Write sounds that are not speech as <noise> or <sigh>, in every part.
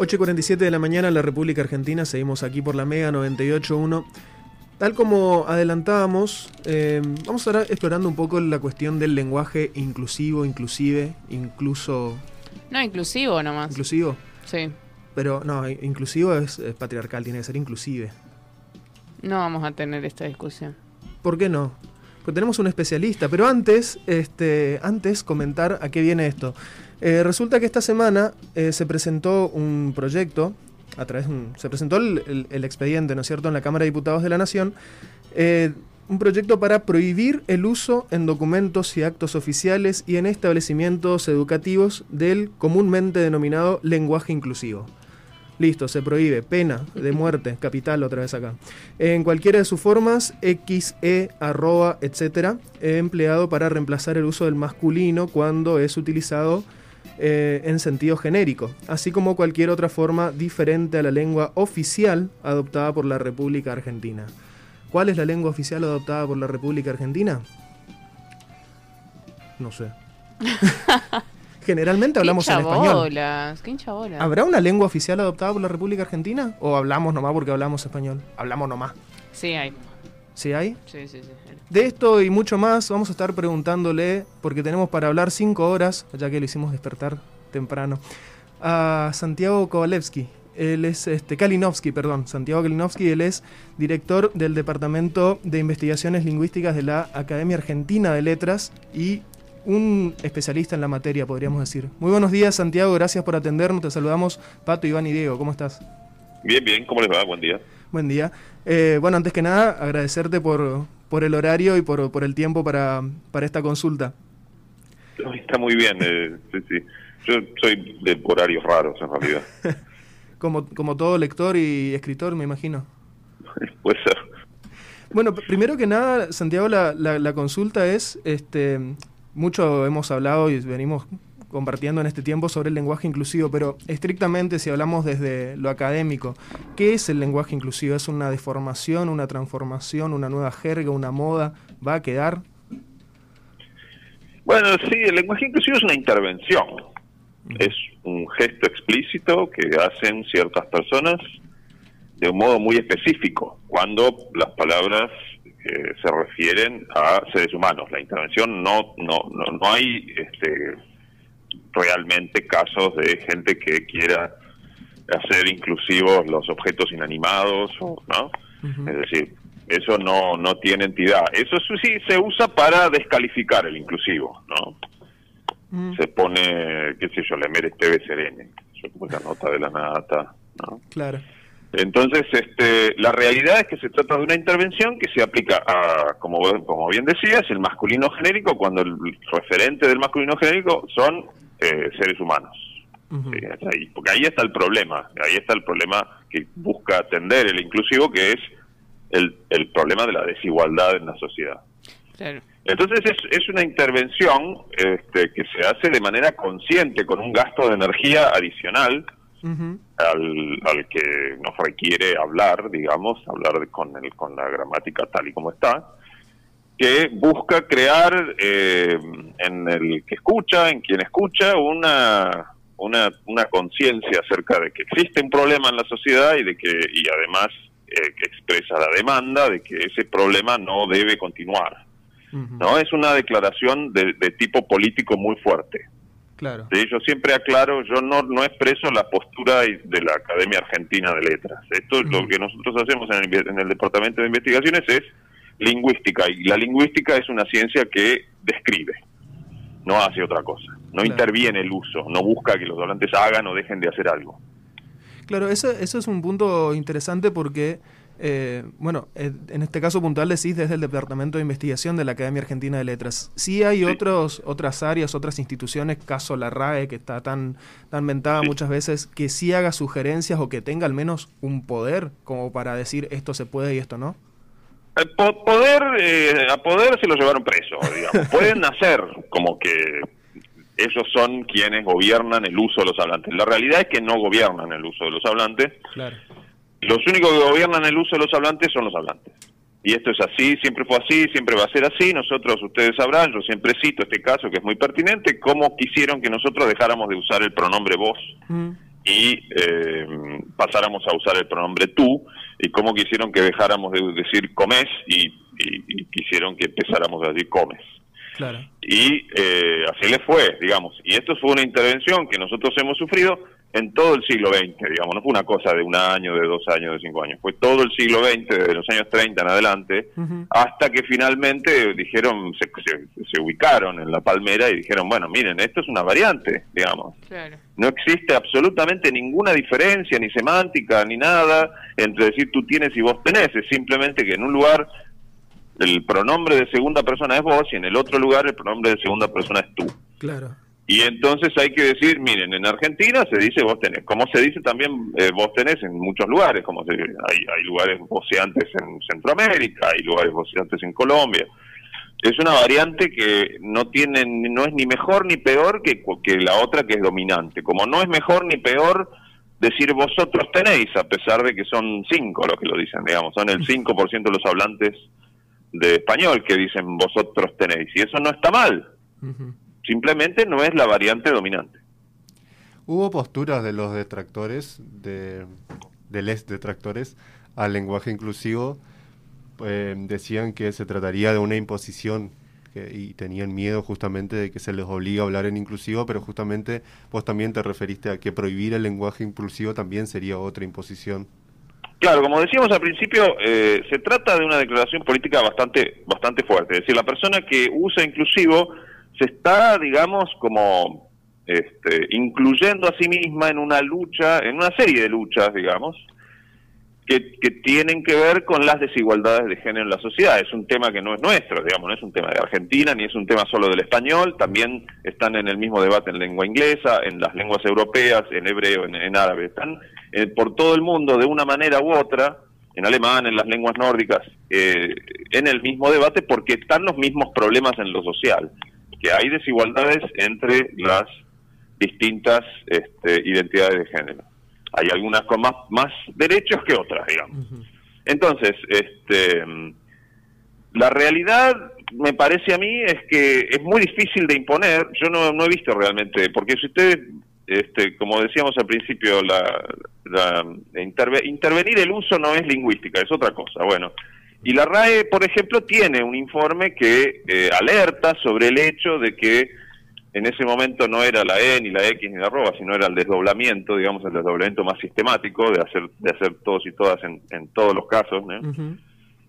8.47 de la mañana en la República Argentina, seguimos aquí por la Mega 98.1. Tal como adelantábamos, eh, vamos a estar explorando un poco la cuestión del lenguaje inclusivo, inclusive, incluso... No, inclusivo nomás. ¿Inclusivo? Sí. Pero no, inclusivo es, es patriarcal, tiene que ser inclusive. No vamos a tener esta discusión. ¿Por qué no? Pues tenemos un especialista, pero antes, este, antes comentar a qué viene esto. Eh, resulta que esta semana eh, se presentó un proyecto, a través se presentó el, expediente, ¿no es cierto?, en la Cámara de Diputados de la Nación, eh, un proyecto para prohibir el uso en documentos y actos oficiales y en establecimientos educativos del comúnmente denominado lenguaje inclusivo. Listo, se prohíbe. Pena de muerte, <laughs> capital otra vez acá. En cualquiera de sus formas, X, E, arroba, etcétera, empleado para reemplazar el uso del masculino cuando es utilizado eh, en sentido genérico, así como cualquier otra forma diferente a la lengua oficial adoptada por la República Argentina. ¿Cuál es la lengua oficial adoptada por la República Argentina? No sé. <laughs> Generalmente hablamos en español. ¿Qué ¿Habrá una lengua oficial adoptada por la República Argentina? ¿O hablamos nomás porque hablamos español? Hablamos nomás. Sí, hay. ¿Sí hay? Sí, sí, sí. De esto y mucho más vamos a estar preguntándole, porque tenemos para hablar cinco horas, ya que lo hicimos despertar temprano, a Santiago Kowalewski. Él es este, Kalinowski, perdón, Santiago Kalinowski, él es director del Departamento de Investigaciones Lingüísticas de la Academia Argentina de Letras y un especialista en la materia, podríamos decir. Muy buenos días, Santiago, gracias por atendernos. Te saludamos, Pato, Iván y Diego. ¿Cómo estás? Bien, bien, ¿cómo les va? Buen día. Buen día. Eh, bueno, antes que nada, agradecerte por, por el horario y por, por el tiempo para, para esta consulta. Está muy bien, eh, sí, sí. Yo soy de horarios raros, en realidad. <laughs> como, como todo lector y escritor, me imagino. <laughs> Puede ser. Bueno, primero que nada, Santiago, la, la, la consulta es, este, mucho hemos hablado y venimos compartiendo en este tiempo sobre el lenguaje inclusivo, pero estrictamente si hablamos desde lo académico, ¿qué es el lenguaje inclusivo? ¿Es una deformación, una transformación, una nueva jerga, una moda? ¿Va a quedar? Bueno, sí, el lenguaje inclusivo es una intervención, es un gesto explícito que hacen ciertas personas de un modo muy específico, cuando las palabras se refieren a seres humanos. La intervención no no no, no hay este, realmente casos de gente que quiera hacer inclusivos los objetos inanimados, ¿no? Es decir, eso no no tiene entidad. Eso sí se usa para descalificar el inclusivo, ¿no? Mm. Se pone, qué sé yo, le mere TV Serene, la nota de la nata, ¿no? Claro. Entonces, este, la realidad es que se trata de una intervención que se aplica a, como, como bien decías, el masculino genérico, cuando el referente del masculino genérico son eh, seres humanos. porque ahí está el problema, ahí está el problema que busca atender el inclusivo, que es el, el problema de la desigualdad en la sociedad. Entonces es, es una intervención este, que se hace de manera consciente, con un gasto de energía adicional, al, al, que nos requiere hablar, digamos, hablar con, el, con la gramática tal y como está, que busca crear eh, en el que escucha, en quien escucha, una, una, una conciencia acerca de que existe un problema en la sociedad y de que y además eh, que expresa la demanda de que ese problema no debe continuar. ¿no? Es una declaración de, de tipo político muy fuerte. Claro. yo siempre aclaro, yo no, no expreso la postura de la Academia Argentina de Letras. Esto lo que nosotros hacemos en el, en el Departamento de Investigaciones es lingüística, y la lingüística es una ciencia que describe, no hace otra cosa, no interviene el uso, no busca que los hablantes hagan o dejen de hacer algo. Claro, eso, eso es un punto interesante porque eh, bueno, eh, en este caso puntual decís desde el Departamento de Investigación de la Academia Argentina de Letras. Sí hay otros, otras áreas, otras instituciones, caso la RAE, que está tan, tan mentada muchas veces, que sí haga sugerencias o que tenga al menos un poder como para decir esto se puede y esto no. Eh, poder, a poder se lo llevaron preso, digamos. <laughs> Pueden hacer como que ellos son quienes gobiernan el uso de los hablantes. La realidad es que no gobiernan el uso de los hablantes. Claro los únicos que gobiernan el uso de los hablantes son los hablantes. Y esto es así, siempre fue así, siempre va a ser así. Nosotros, ustedes sabrán, yo siempre cito este caso que es muy pertinente, cómo quisieron que nosotros dejáramos de usar el pronombre vos mm. y eh, pasáramos a usar el pronombre tú, y cómo quisieron que dejáramos de decir comes y, y- y quisieron que empezáramos a decir comes. Claro. Y eh, así le fue, digamos. Y esto fue una intervención que nosotros hemos sufrido en todo el siglo XX, digamos. No fue una cosa de un año, de dos años, de cinco años. Fue todo el siglo XX, desde los años 30 en adelante, hasta que finalmente dijeron, se, se- se ubicaron en la palmera y dijeron, bueno, miren, esto es una variante, digamos. Claro. No existe absolutamente ninguna diferencia, ni semántica, ni nada, entre decir tú tienes y vos tenés. Es simplemente que en un lugar el pronombre de segunda persona es vos y en el otro lugar el pronombre de segunda persona es tú. Claro. Y entonces hay que decir, miren, en Argentina se dice vos tenés, como se dice también eh, vos tenés en muchos lugares, como se, hay, hay lugares voceantes en Centroamérica, hay lugares voceantes en Colombia. Es una variante que no tiene, no es ni mejor ni peor que, que la otra que es dominante. Como no es mejor ni peor decir vosotros tenéis, a pesar de que son cinco los que lo dicen, digamos, son el 5% de los hablantes de español que dicen vosotros tenéis. Y eso no está mal, Ujú. Simplemente no es la variante dominante. Hubo posturas de los detractores, de, de les detractores, al lenguaje inclusivo. eh, decían que se trataría de una imposición que- y tenían miedo justamente de que se les obliga a hablar en inclusivo, pero justamente vos también te referiste a que prohibir el lenguaje inclusivo también sería otra imposición. Claro, como decíamos al principio, eh, se trata de una declaración política bastante, bastante fuerte. Es decir, la persona que usa inclusivo se está, digamos, como este, incluyendo a sí misma en una lucha, en una serie de luchas, digamos, que, tienen que ver con las desigualdades de género en la sociedad. Es un tema que no es nuestro, digamos, no es un tema de Argentina, ni es un tema solo del español, también están en el mismo debate en lengua inglesa, en las lenguas europeas, en hebreo, en, en árabe, están eh, por todo el mundo de una manera u otra, en alemán, en las lenguas nórdicas, eh, en el mismo debate porque están los mismos problemas en lo social, que hay desigualdades entre las distintas este, identidades de género. Hay algunas con más, más derechos que otras, digamos. Entonces, este, la realidad, me parece a mí, es que es muy difícil de imponer. Yo no, no he visto realmente, porque si ustedes, este, como decíamos al principio, la, la- interve- intervenir el uso no es lingüística, es otra cosa. Bueno, y la RAE, por ejemplo, tiene un informe que eh, alerta sobre el hecho de que en ese momento no era la E, ni la X, ni la arroba, sino era el desdoblamiento, digamos, el desdoblamiento más sistemático de hacer, de hacer todos y todas en, en todos los casos.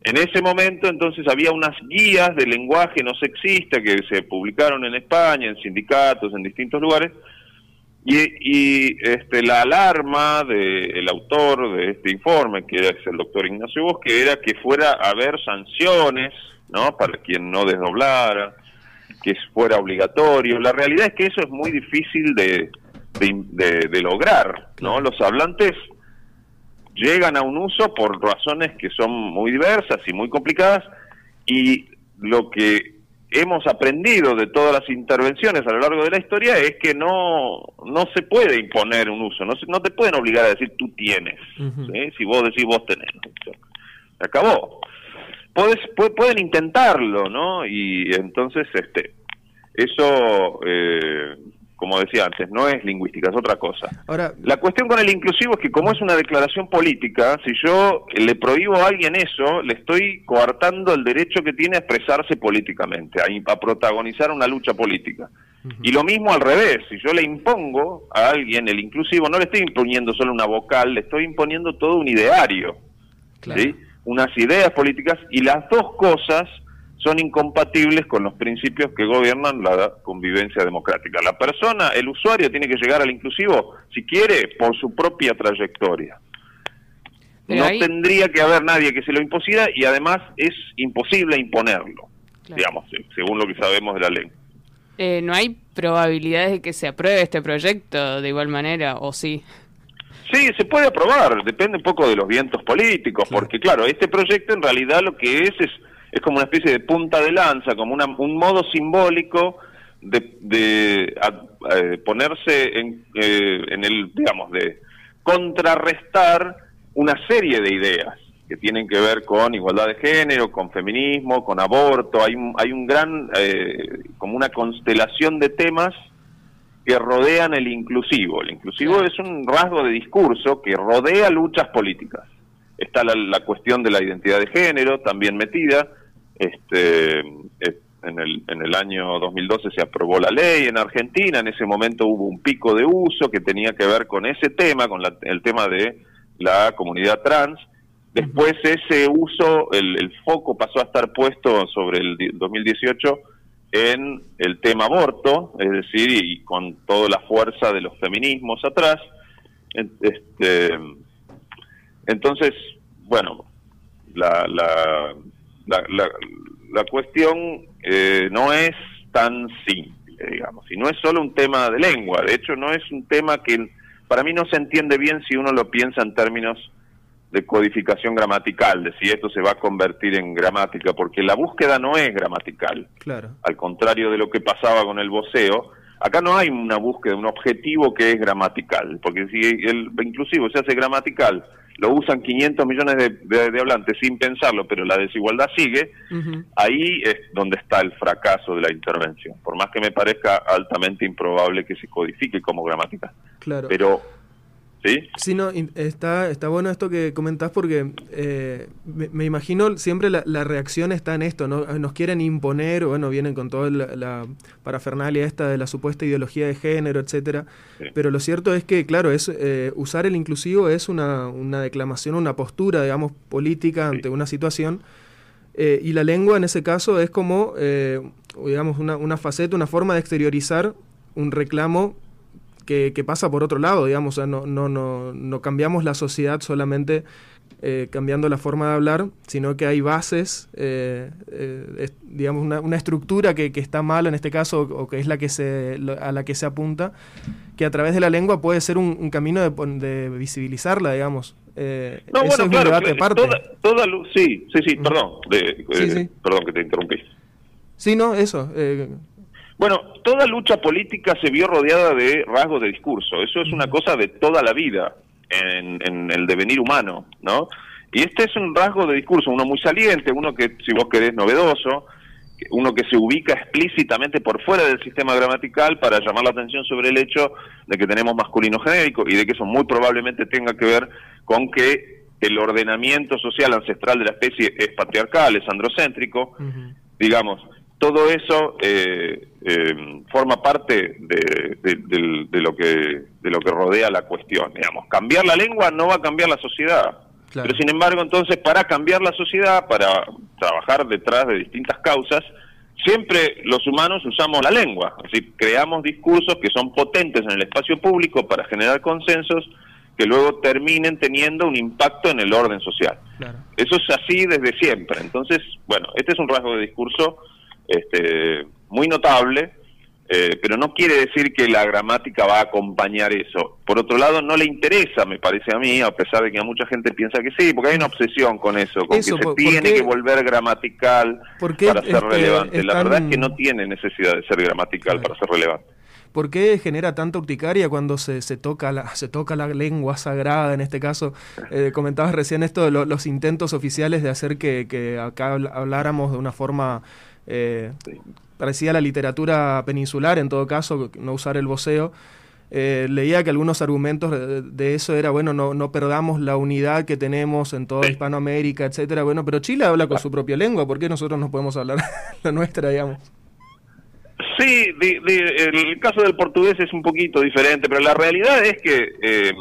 En ese momento, entonces, había unas guías de lenguaje no sexista que se publicaron en España, en sindicatos, en distintos lugares, y, y, este, la alarma del autor de este informe, que es el doctor Ignacio Bosque, era que fuera a haber sanciones, ¿no? Para quien no desdoblara, que fuera obligatorio. La realidad es que eso es muy difícil de, de, de- de lograr, ¿no? Los hablantes llegan a un uso por razones que son muy diversas y muy complicadas y lo que hemos aprendido de todas las intervenciones a lo largo de la historia es que no no se puede imponer un uso, no se- no te pueden obligar a decir tú tienes. ¿sí? si vos decís vos tenés. Se acabó. Puedes, pu- pueden intentarlo, ¿no? Y entonces, este, eso, eh, como decía antes, no es lingüística, es otra cosa. Ahora, La cuestión con el inclusivo es que como es una declaración política, si yo le prohíbo a alguien eso, le estoy coartando el derecho que tiene a expresarse políticamente, a, a protagonizar una lucha política. Y lo mismo al revés, si yo le impongo a alguien el inclusivo, no le estoy imponiendo solo una vocal, le estoy imponiendo todo un ideario. claro. ¿sí? unas ideas políticas y las dos cosas son incompatibles con los principios que gobiernan la convivencia democrática. La persona, el usuario tiene que llegar al inclusivo, si quiere, por su propia trayectoria. Pero no ahí- tendría que haber nadie que se lo impusiera y además es imposible imponerlo, Claro. digamos, se- según lo que sabemos de la ley. Eh, ¿No hay probabilidades de que se apruebe este proyecto de igual manera o sí? Sí, se puede aprobar, depende un poco de los vientos políticos, porque claro, este proyecto en realidad lo que es es, es como una especie de punta de lanza, como una- un modo simbólico de, de a- ponerse en, eh, en el, digamos, de contrarrestar una serie de ideas que tienen que ver con igualdad de género, con feminismo, con aborto, hay un, hay un gran, eh, como una constelación de temas que rodean el inclusivo. El inclusivo es un rasgo de discurso que rodea luchas políticas. Está la, cuestión de la identidad de género también metida. Este, en, el, en el año 2012 se aprobó la ley en Argentina, en ese momento hubo un pico de uso que tenía que ver con ese tema, con el tema de la comunidad trans. Después ese uso, el, el foco pasó a estar puesto sobre el 2018 en el tema aborto, es decir, y con toda la fuerza de los feminismos atrás. Este, entonces, bueno, la, la, la, la, cuestión eh, no es tan simple, digamos, y no es solo un tema de lengua, de hecho no es un tema que para mí no se entiende bien si uno lo piensa en términos de codificación gramatical, de si esto se va a convertir en gramática, porque la búsqueda no es gramatical. Claro. Al contrario de lo que pasaba con el voceo, acá no hay una búsqueda, un objetivo que es gramatical, porque si el inclusivo se hace gramatical, lo usan 500 millones de, hablantes sin pensarlo, pero la desigualdad sigue, ahí es donde está el fracaso de la intervención, por más que me parezca altamente improbable que se codifique como gramática. Claro. Pero ¿Sí? Sí, no, está, está bueno esto que comentás porque eh, me, imagino siempre la, reacción está en esto, ¿no? Nos quieren imponer, bueno, vienen con toda la, parafernalia esta de la supuesta ideología de género, etcétera. Pero lo cierto es que, claro, es eh, usar el inclusivo es una, una, declamación, una postura, digamos, política ante una situación. Eh, y la lengua en ese caso es como, digamos, una, una faceta, una forma de exteriorizar un reclamo que, pasa por otro lado, digamos, no, no, no, no cambiamos la sociedad solamente eh, cambiando la forma de hablar, sino que hay bases, eh, eh, digamos, una, una estructura que, que, está mal en este caso, o, que es la que se, a la que se apunta, que a través de la lengua puede ser un, camino de, de, visibilizarla, digamos. no, bueno, claro, Toda, toda, sí, sí, sí, perdón, perdón que te interrumpí. Sí, no, eso. Bueno, toda lucha política se vio rodeada de rasgos de discurso. Eso es una cosa de toda la vida en, el devenir humano, ¿no? Y este es un rasgo de discurso, uno muy saliente, uno que, si vos querés, novedoso, uno que se ubica explícitamente por fuera del sistema gramatical para llamar la atención sobre el hecho de que tenemos masculino genérico y de que eso muy probablemente tenga que ver con que el ordenamiento social ancestral de la especie es patriarcal, es androcéntrico, digamos, todo eso eh, eh, forma parte de, lo que, de lo que rodea la cuestión. Digamos, cambiar la lengua no va a cambiar la sociedad. Pero sin embargo, entonces, para cambiar la sociedad, para trabajar detrás de distintas causas, siempre los humanos usamos la lengua. Así, creamos discursos que son potentes en el espacio público para generar consensos que luego terminen teniendo un impacto en el orden social. Eso es así desde siempre. Entonces, bueno, este es un rasgo de discurso este, muy notable, eh, pero no quiere decir que la gramática va a acompañar eso. Por otro lado, no le interesa, me parece a mí, a pesar de que a mucha gente piensa que sí, porque hay una obsesión con eso, con que se tiene que volver gramatical para ser este, relevante. La verdad es que no tiene necesidad de ser gramatical para ser relevante. ¿Por qué genera tanta urticaria cuando se, se, toca, la, se toca la lengua sagrada? En este caso, eh, comentabas recién esto de los intentos oficiales de hacer que, que acá habláramos de una forma eh, parecía la literatura peninsular, en todo caso, no usar el voceo. Eh, leía que algunos argumentos de, eso era, bueno, no, no perdamos la unidad que tenemos en toda Hispanoamérica, etcétera. Bueno, pero Chile habla con su propia lengua, ¿por qué nosotros no podemos hablar <laughs> la nuestra, digamos? Sí, el caso del portugués es un poquito diferente, pero la realidad es que eh,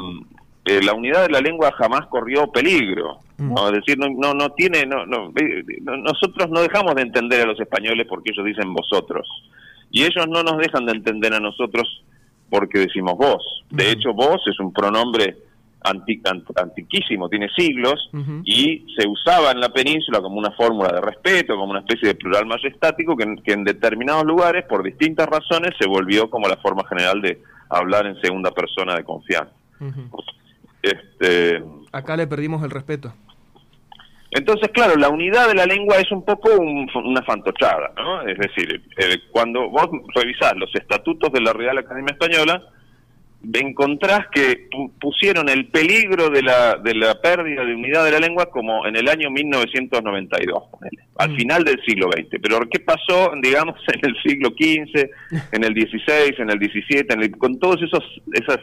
eh, la unidad de la lengua jamás corrió peligro. ¿No? Es decir, no, no, tiene, no, no, nosotros no dejamos de entender a los españoles porque ellos dicen vosotros. Y ellos no nos dejan de entender a nosotros porque decimos vos. De hecho, vos es un pronombre antiquísimo, tiene siglos, y se usaba en la península como una fórmula de respeto, como una especie de plural majestático, que, que en determinados lugares, por distintas razones, se volvió como la forma general de hablar en segunda persona de confianza. Este, Acá le perdimos el respeto. Entonces, claro, la unidad de la lengua es un poco una fantochada, Es decir, eh, cuando vos revisás los estatutos de la Real Academia Española, encontrás que pusieron el peligro de la, de la pérdida de unidad de la lengua como en el año 1992, al mm. final del siglo XX. Pero ¿qué pasó, digamos, <laughs> en el siglo XV, en el XVI, en el XVII, con todos esos, esas,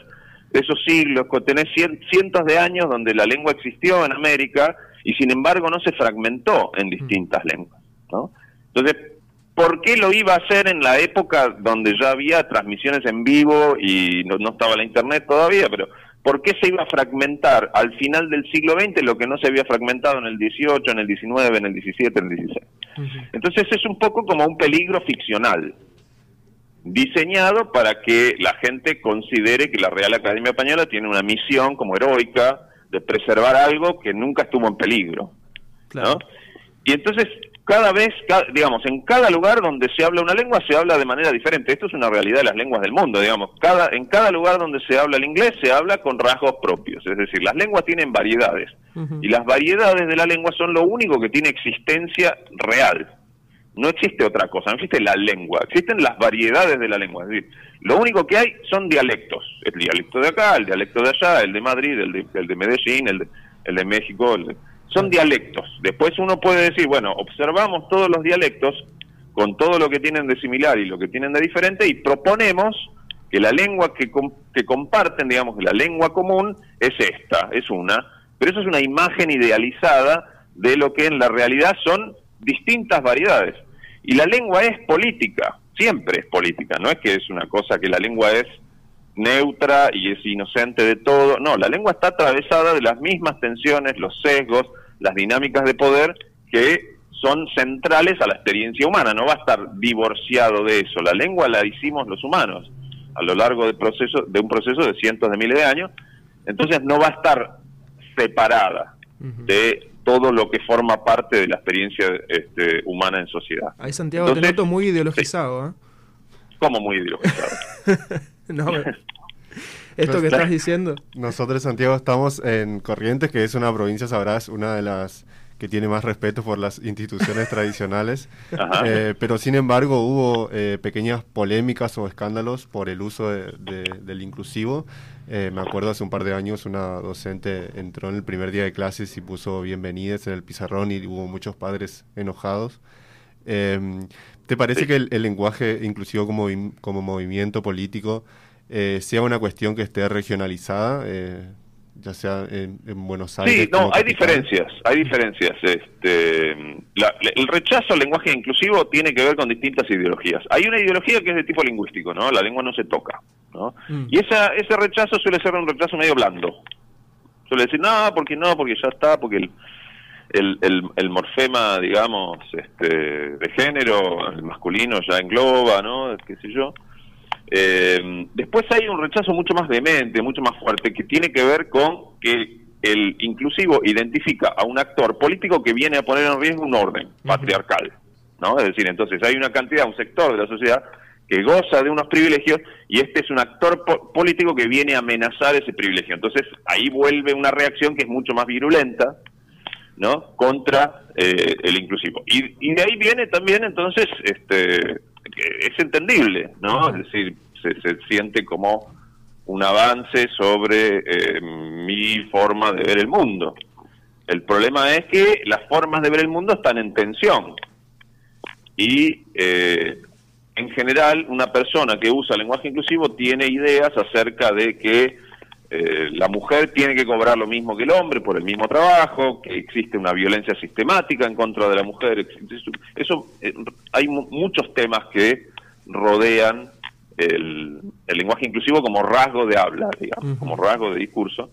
esos siglos, con tenés cientos de años donde la lengua existió en América y sin embargo no se fragmentó en distintas mm. lenguas? ¿no? Entonces, ¿Por qué lo iba a hacer en la época donde ya había transmisiones en vivo y no, estaba la internet todavía? Pero ¿por qué se iba a fragmentar al final del siglo XX lo que no se había fragmentado en el XVIII, en el XIX, en el XVII, en el XVI? Entonces es un poco como un peligro ficcional, diseñado para que la gente considere que la Real Academia Española tiene una misión como heroica de preservar algo que nunca estuvo en peligro. ¿no? Y entonces cada vez, digamos, en cada lugar donde se habla una lengua se habla de manera diferente. Esto es una realidad de las lenguas del mundo, digamos. Cada, en cada lugar donde se habla el inglés se habla con rasgos propios. Es decir, las lenguas tienen variedades. Y las variedades de la lengua son lo único que tiene existencia real. No existe otra cosa, no existe la lengua, existen las variedades de la lengua. Es decir, lo único que hay son dialectos. El dialecto de acá, el dialecto de allá, el de Madrid, el de, el de Medellín, el de, el de México, el de son dialectos. Después uno puede decir, bueno, observamos todos los dialectos con todo lo que tienen de similar y lo que tienen de diferente y proponemos que la lengua que, que comparten, digamos, la lengua común es esta, es una, pero eso es una imagen idealizada de lo que en la realidad son distintas variedades. Y la lengua es política, siempre es política, no es que es una cosa que la lengua es neutra y es inocente de todo. No, la lengua está atravesada de las mismas tensiones, los sesgos, las dinámicas de poder que son centrales a la experiencia humana. No va a estar divorciado de eso. La lengua la hicimos los humanos a lo largo del proceso, de un proceso de cientos de miles de años. Entonces no va a estar separada de todo lo que forma parte de la experiencia este, humana en sociedad. Ahí Santiago te noto muy ideologizado. ¿eh? ¿Cómo muy ideologizado? <laughs> no, <laughs> esto que estás diciendo. Nosotros, Santiago, estamos en Corrientes, que es una provincia, sabrás, una de las que tiene más respeto por las instituciones tradicionales, <laughs> eh, pero sin embargo hubo eh, pequeñas polémicas o escándalos por el uso del inclusivo. Eh, me acuerdo hace un par de años una docente entró en el primer día de clases y puso bienvenidas en el pizarrón y hubo muchos padres enojados. Em, ¿Te parece que el, lenguaje inclusivo como, como movimiento político sea una cuestión que esté regionalizada, ya sea en, Buenos Aires. Sí, no, hay diferencias, hay diferencias. Este, el rechazo al lenguaje inclusivo tiene que ver con distintas ideologías. Hay una ideología que es de tipo lingüístico, ¿no? La lengua no se toca, ¿no? Mm. Y esa, ese rechazo suele ser un rechazo medio blando. Suele decir, no, porque no, porque ya está, porque el, el, el, el, morfema, digamos, este, de género, el masculino ya engloba, ¿no? Qué sé yo. Eh, después hay un rechazo mucho más vehemente, mucho más fuerte, que tiene que ver con que el inclusivo identifica a un actor político que viene a poner en riesgo un orden patriarcal, ¿no? Es decir, entonces hay una cantidad, un sector de la sociedad que goza de unos privilegios y este es un actor político que viene a amenazar ese privilegio. Entonces ahí vuelve una reacción que es mucho más virulenta, ¿no? Contra eh, el inclusivo. Y, y de ahí viene también entonces este es entendible, ¿no? Es decir, se, siente como un avance sobre eh, mi forma de ver el mundo. El problema es que las formas de ver el mundo están en tensión. Y eh, en general, una persona que usa lenguaje inclusivo tiene ideas acerca de que eh, la mujer tiene que cobrar lo mismo que el hombre por el mismo trabajo, que existe una violencia sistemática en contra de la mujer. Eso, eh, hay muchos temas que rodean el, lenguaje inclusivo como rasgo de habla, digamos, como rasgo de discurso.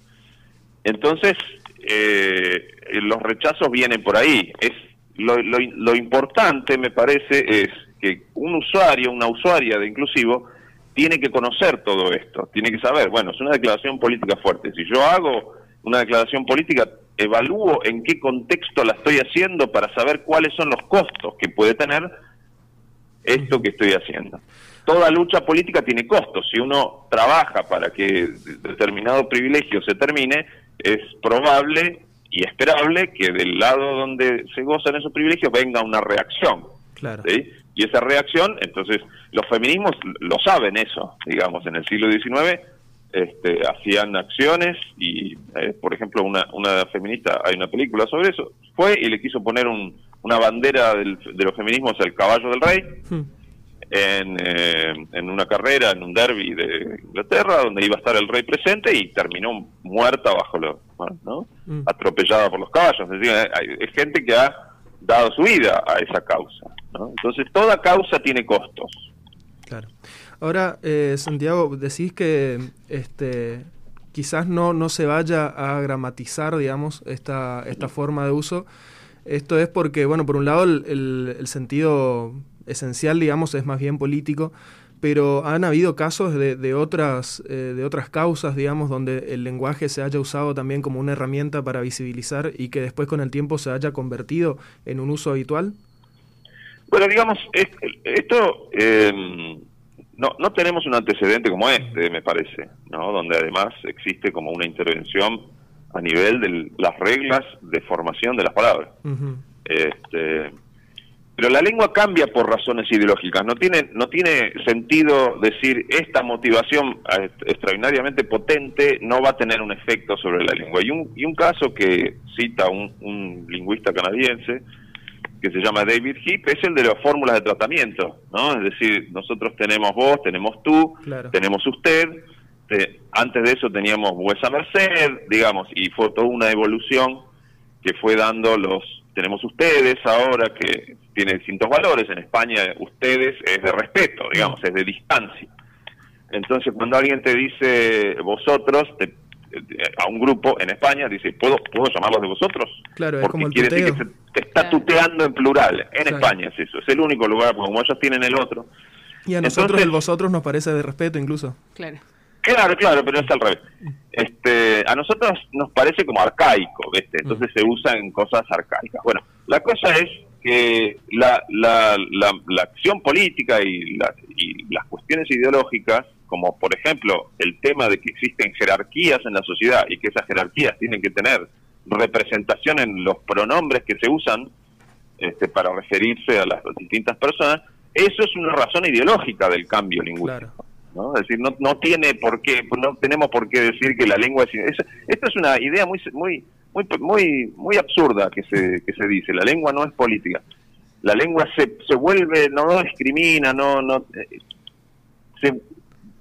Entonces, eh, los rechazos vienen por ahí. Es lo, lo importante, me parece, es que un usuario, una usuaria de inclusivo, tiene que conocer todo esto, tiene que saber, bueno, es una declaración política fuerte. Si yo hago una declaración política, evalúo en qué contexto la estoy haciendo para saber cuáles son los costos que puede tener esto que estoy haciendo. Toda lucha política tiene costos. Si uno trabaja para que determinado privilegio se termine, es probable y esperable que del lado donde se gozan esos privilegios venga una reacción. Claro. Y esa reacción, entonces, los feminismos lo saben eso, digamos, en el siglo XIX este, hacían acciones y, eh, por ejemplo, una, una feminista, hay una película sobre eso, fue y le quiso poner un, una bandera del, de los feminismos al caballo del rey Hmm. en, eh, en una carrera, en un derby de Inglaterra, donde iba a estar el rey presente y terminó muerta bajo los, ¿no? Mm. atropellada por los caballos. Es decir, hay, hay gente que ha dado su vida a esa causa. ¿no? Entonces, toda causa tiene costos. Claro. Ahora, eh, Santiago, decís que este, quizás no, no se vaya a gramatizar, digamos, esta, esta forma de uso. Esto es porque, bueno, por un lado el, el- el sentido esencial, digamos, es más bien político, pero han habido casos de, de otras, eh, de otras causas, digamos, donde el lenguaje se haya usado también como una herramienta para visibilizar y que después con el tiempo se haya convertido en un uso habitual. Bueno, digamos, es- esto eh, no, no tenemos un antecedente como este, me parece, ¿no? Donde además existe como una intervención a nivel de las reglas de formación de las palabras. Ujú. Este, pero la lengua cambia por razones ideológicas. No tiene, no tiene sentido decir esta motivación eh, extraordinariamente potente no va a tener un efecto sobre la lengua. Y un, y un caso que cita un, un lingüista canadiense que se llama David Heap es el de las fórmulas de tratamiento, ¿no? Es decir, nosotros tenemos vos, tenemos tú, Claro. tenemos usted. te- antes de eso teníamos vuesa merced, digamos, y fue toda una evolución que fue dando los tenemos ustedes ahora que tiene distintos valores en España ustedes es de respeto digamos es de distancia entonces cuando alguien te dice vosotros te- te- a un grupo en España dice puedo puedo llamarlos de vosotros Claro, es porque como el quiere decir que se te está Claro. tuteando en plural en Claro. España es eso es el único lugar porque como ellos tienen el otro Y a nosotros Entonces- el vosotros nos parece de respeto incluso. Claro. Claro, claro, pero es al revés. Este, a nosotros nos parece como arcaico, ¿viste? Entonces se usa en cosas arcaicas. Bueno, la cosa es que la, la, la, la acción política y, la- y las cuestiones ideológicas, como por ejemplo el tema de que existen jerarquías en la sociedad y que esas jerarquías tienen que tener representación en los pronombres que se usan este, para referirse a las distintas personas, eso es una razón ideológica del cambio lingüístico. Claro. ¿No? Es decir, no, no tiene por qué, no tenemos por qué decir que la lengua es, es- esto es una idea muy muy muy muy muy absurda que se que se dice, la lengua no es política. La lengua se, se vuelve no, no discrimina, no no eh, se-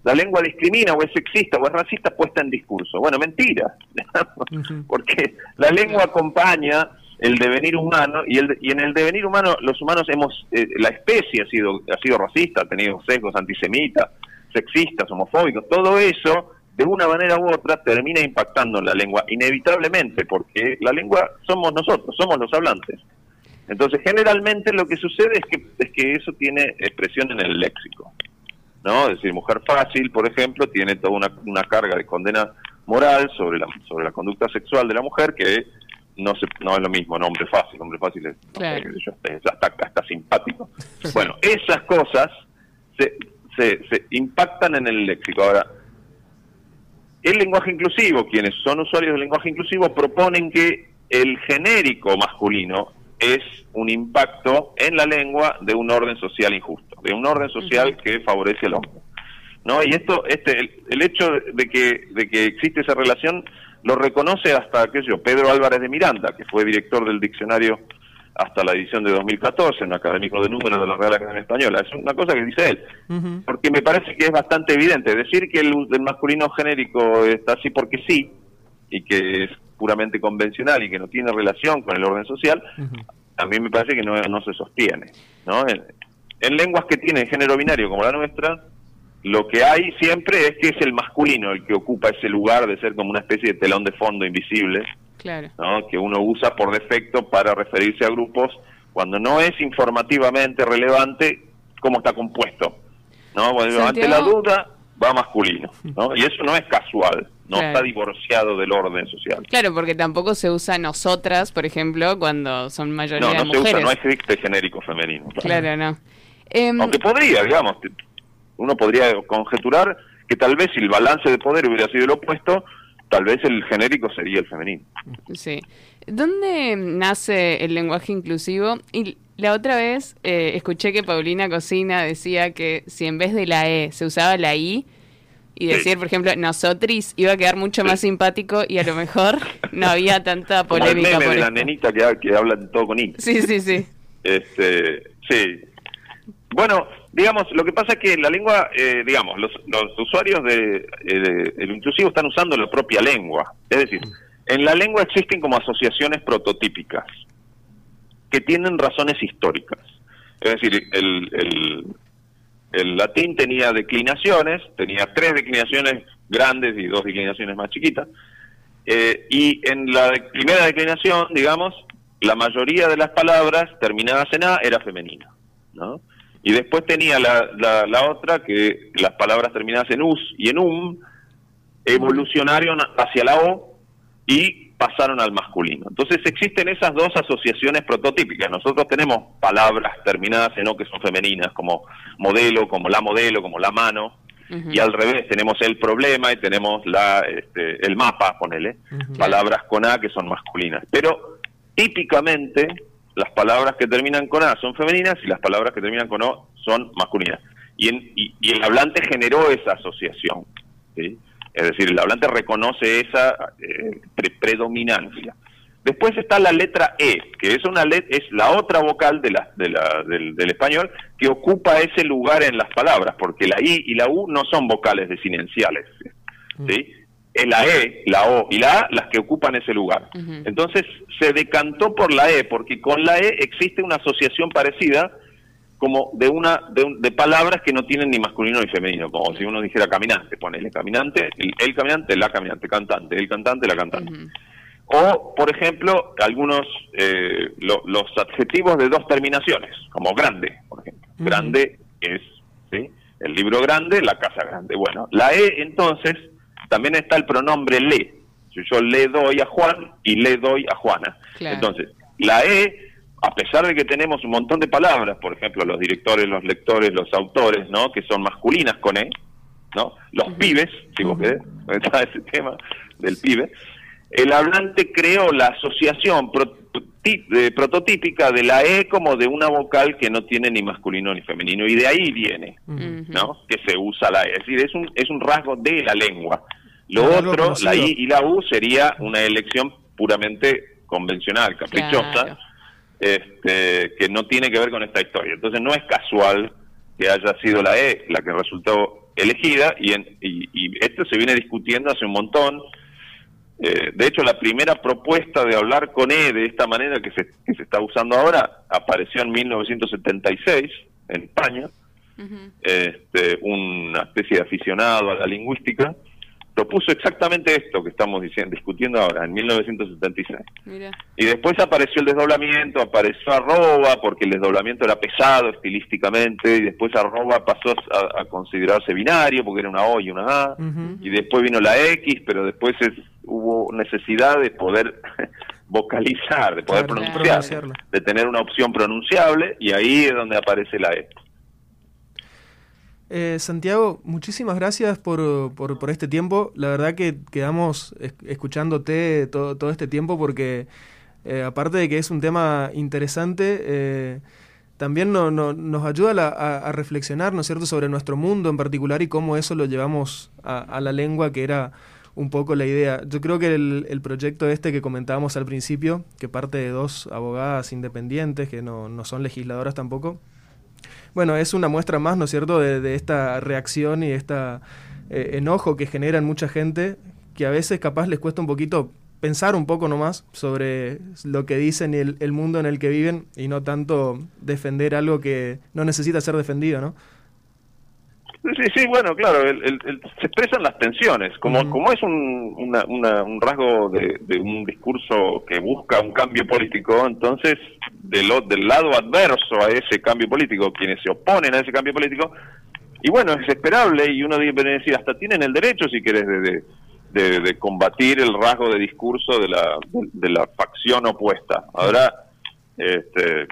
la lengua discrimina o es sexista o es racista puesta en discurso. Bueno, mentira. Porque la lengua acompaña el devenir humano y, el, y en el devenir humano los humanos hemos, eh, la especie ha sido, ha sido racista, ha tenido sesgos antisemitas, sexistas, homofóbicos, todo eso de una manera u otra termina impactando en la lengua inevitablemente porque la lengua somos nosotros, somos los hablantes. Entonces generalmente lo que sucede es que, es que eso tiene expresión en el léxico. ¿no? Es decir, mujer fácil, por ejemplo, tiene toda una, una carga de condena moral sobre la, sobre la conducta sexual de la mujer que no se, no es lo mismo, no hombre fácil, hombre fácil es, Claro. sé es hasta, hasta simpático. Bueno, esas cosas se, se, se impactan en el léxico. Ahora, el lenguaje inclusivo, quienes son usuarios del lenguaje inclusivo, proponen que el genérico masculino es un impacto en la lengua de un orden social injusto, de un orden social que favorece al hombre. ¿No? Y esto, este, el, el hecho de que, de que existe esa relación lo reconoce hasta, yo, Pedro Álvarez de Miranda, que fue director del diccionario hasta la edición de 2014, en académico de números de la Real Academia Española. Es una cosa que dice él porque me parece que es bastante evidente. Decir que el, el masculino genérico está así porque sí, y que es puramente convencional y que no tiene relación con el orden social, Ujú. a mí me parece que no, no se sostiene. ¿no? En, en lenguas que tienen género binario como la nuestra, lo que hay siempre es que es el masculino el que ocupa ese lugar de ser como una especie de telón de fondo invisible, Claro. ¿no? que uno usa por defecto para referirse a grupos cuando no es informativamente relevante cómo está compuesto. ¿no? Bueno, ante la duda va masculino. ¿no? <laughs> Y eso no es casual, no Claro. está divorciado del orden social. Claro, porque tampoco se usa nosotras, por ejemplo, cuando son mayoría No, de no se mujeres. usa, no existe genérico femenino. Claro, no. Em, Aunque podría, digamos, uno podría conjeturar que tal vez si el balance de poder hubiera sido el opuesto, tal vez el genérico sería el femenino. Sí. ¿Dónde nace el lenguaje inclusivo? Y la otra vez eh, escuché que Paulina Cocina decía que si en vez de la E se usaba la I, y decir, por ejemplo, nosotris iba a quedar mucho más simpático y a lo mejor no había tanta Como el polémica meme por de la nenita que, que habla todo con I. Sí, sí, sí. Este, sí. Bueno, digamos, lo que pasa es que la lengua, eh, digamos, los, los usuarios de, eh, el inclusivo están usando la propia lengua. Es decir, en la lengua existen como asociaciones prototípicas que tienen razones históricas. Es decir, el, el, el latín tenía declinaciones, tenía tres declinaciones grandes y dos declinaciones más chiquitas. Eh, y en la primera declinación, digamos, la mayoría de las palabras terminadas en A era femenina, ¿no? Y después tenía la, la, la otra que las palabras terminadas en us y en um evolucionaron hacia la O y pasaron al masculino. Entonces existen esas dos asociaciones prototípicas. Nosotros tenemos palabras terminadas en O que son femeninas, como modelo, como la modelo, como la mano, y al revés tenemos el problema y tenemos la este, el mapa, ponele, palabras con A que son masculinas. Pero típicamente las palabras que terminan con A son femeninas y las palabras que terminan con O son masculinas. Y, en- y- y el hablante generó esa asociación. ¿sí? Es decir, el hablante reconoce esa eh, pre- predominancia. Después está la letra E, que es una let- es la otra vocal de la, de la- del, del español que ocupa ese lugar en las palabras, porque la I y la U no son vocales desinenciales. ¿sí? Es la E, la O y la A las que ocupan ese lugar. Entonces se decantó por la E, porque con la E existe una asociación parecida como de una de, un- de palabras que no tienen ni masculino ni femenino, como si uno dijera caminante, ponele caminante, el, el caminante, la caminante, cantante, el cantante, la cantante. O, por ejemplo, algunos, eh, lo- los adjetivos de dos terminaciones, como grande, por ejemplo. Grande es, ¿sí? El libro grande, la casa grande. Bueno, la E, entonces, también está el pronombre le. Yo le doy a Juan y le doy a Juana. Claro. Entonces, la E, a pesar de que tenemos un montón de palabras, por ejemplo, los directores, los lectores, los autores, ¿no? Que son masculinas con E, ¿no? Los pibes, si vos querés, está ese tema del pibe. El hablante creó la asociación prototí- prototípica de la E como de una vocal que no tiene ni masculino ni femenino, y de ahí viene. ¿no? Que se usa la E. Es decir, es un, es un rasgo de la lengua. Lo otro, la I y la U, sería una elección puramente convencional, caprichosa, Claro. este, que no tiene que ver con esta historia. Entonces no es casual que haya sido la E la que resultó elegida y, en- y, y esto se viene discutiendo hace un montón. Eh, de hecho, la primera propuesta de hablar con E de esta manera que se, que se está usando ahora apareció en 1976 en España. Este, una especie de aficionado a la lingüística propuso exactamente esto que estamos diciendo, discutiendo ahora, en 1976. Mira. Y después apareció el desdoblamiento, apareció arroba, porque el desdoblamiento era pesado estilísticamente, y después arroba pasó a, a considerarse binario, porque era una O y una A, y después vino la X, pero después es- hubo necesidad de poder <laughs> vocalizar, de poder Claro, pronunciar, de tener una opción pronunciable, y ahí es donde aparece la E. Eh, Santiago, muchísimas gracias por, por, este tiempo. La verdad que quedamos es- escuchándote todo, este tiempo porque eh, aparte de que es un tema interesante, eh, también no- no- nos ayuda a, la- a reflexionar, ¿no es cierto?, sobre nuestro mundo en particular y cómo eso lo llevamos a, a la lengua, que era un poco la idea. Yo creo que el, el proyecto este que comentábamos al principio, que parte de dos abogadas independientes, que no, no son legisladoras tampoco, bueno, es una muestra más, ¿no es cierto?, de, esta reacción y esta eh, enojo que genera en mucha gente, que a veces capaz les cuesta un poquito pensar un poco nomás sobre lo que dicen y el, el mundo en el que viven y no tanto defender algo que no necesita ser defendido, ¿no? Sí, sí, bueno, claro, el- el- el- se expresan las tensiones. Como, como es un, una- una- un rasgo de, de un discurso que busca un cambio político, entonces del, del lado adverso a ese cambio político, quienes se oponen a ese cambio político, y bueno, es esperable y uno debe decir, hasta tienen el derecho, si querés, de, de, de- de combatir el rasgo de discurso de la, de, de la facción opuesta. Ahora, este,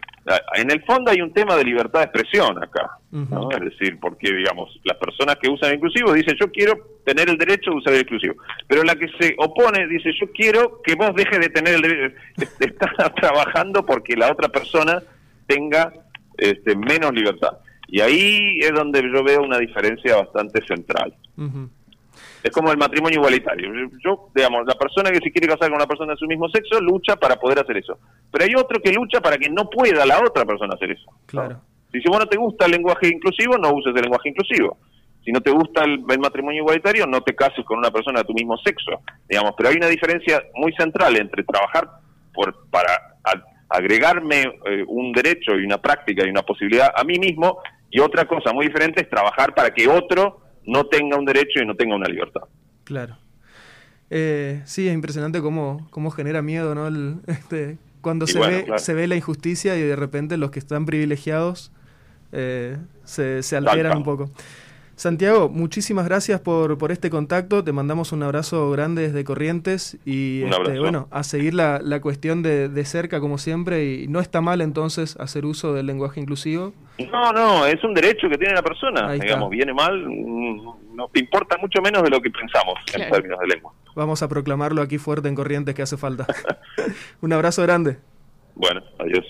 en el fondo hay un tema de libertad de expresión acá. Es decir, porque, digamos, las personas que usan el inclusivo dicen, yo quiero tener el derecho de usar el exclusivo. Pero la que se opone dice, yo quiero que vos dejes de tener el derecho. Está <laughs> trabajando porque la otra persona tenga este, menos libertad. Y ahí es donde yo veo una diferencia bastante central. Ujú. Es como el matrimonio igualitario. Yo, digamos, la persona que se quiere casar con una persona de su mismo sexo lucha para poder hacer eso. Pero hay otro que lucha para que no pueda la otra persona hacer eso. Claro. Si, vos no te gusta el lenguaje inclusivo, no uses el lenguaje inclusivo. Si no te gusta el, el matrimonio igualitario, no te cases con una persona de tu mismo sexo. Digamos, pero hay una diferencia muy central entre trabajar por, para a- agregarme eh, un derecho y una práctica y una posibilidad a mí mismo y otra cosa muy diferente es trabajar para que otro no tenga un derecho y no tenga una libertad. Claro. Eh, sí, es impresionante cómo, cómo genera miedo, ¿no? El, este, cuando Y se, bueno, ve, claro. se ve la injusticia y de repente los que están privilegiados eh, se, se alteran un poco. Santiago, muchísimas gracias por, por este contacto. Te mandamos un abrazo grande desde Corrientes y este, bueno, a seguir la, la cuestión de, de cerca como siempre. Y no está mal entonces hacer uso del lenguaje inclusivo. No, no, es un derecho que tiene la persona. Ahí está. Digamos, viene mal, mm, no importa mucho menos de lo que pensamos en términos de lengua. Vamos a proclamarlo aquí fuerte en Corrientes que hace falta. <laughs> un abrazo grande. Bueno, adiós.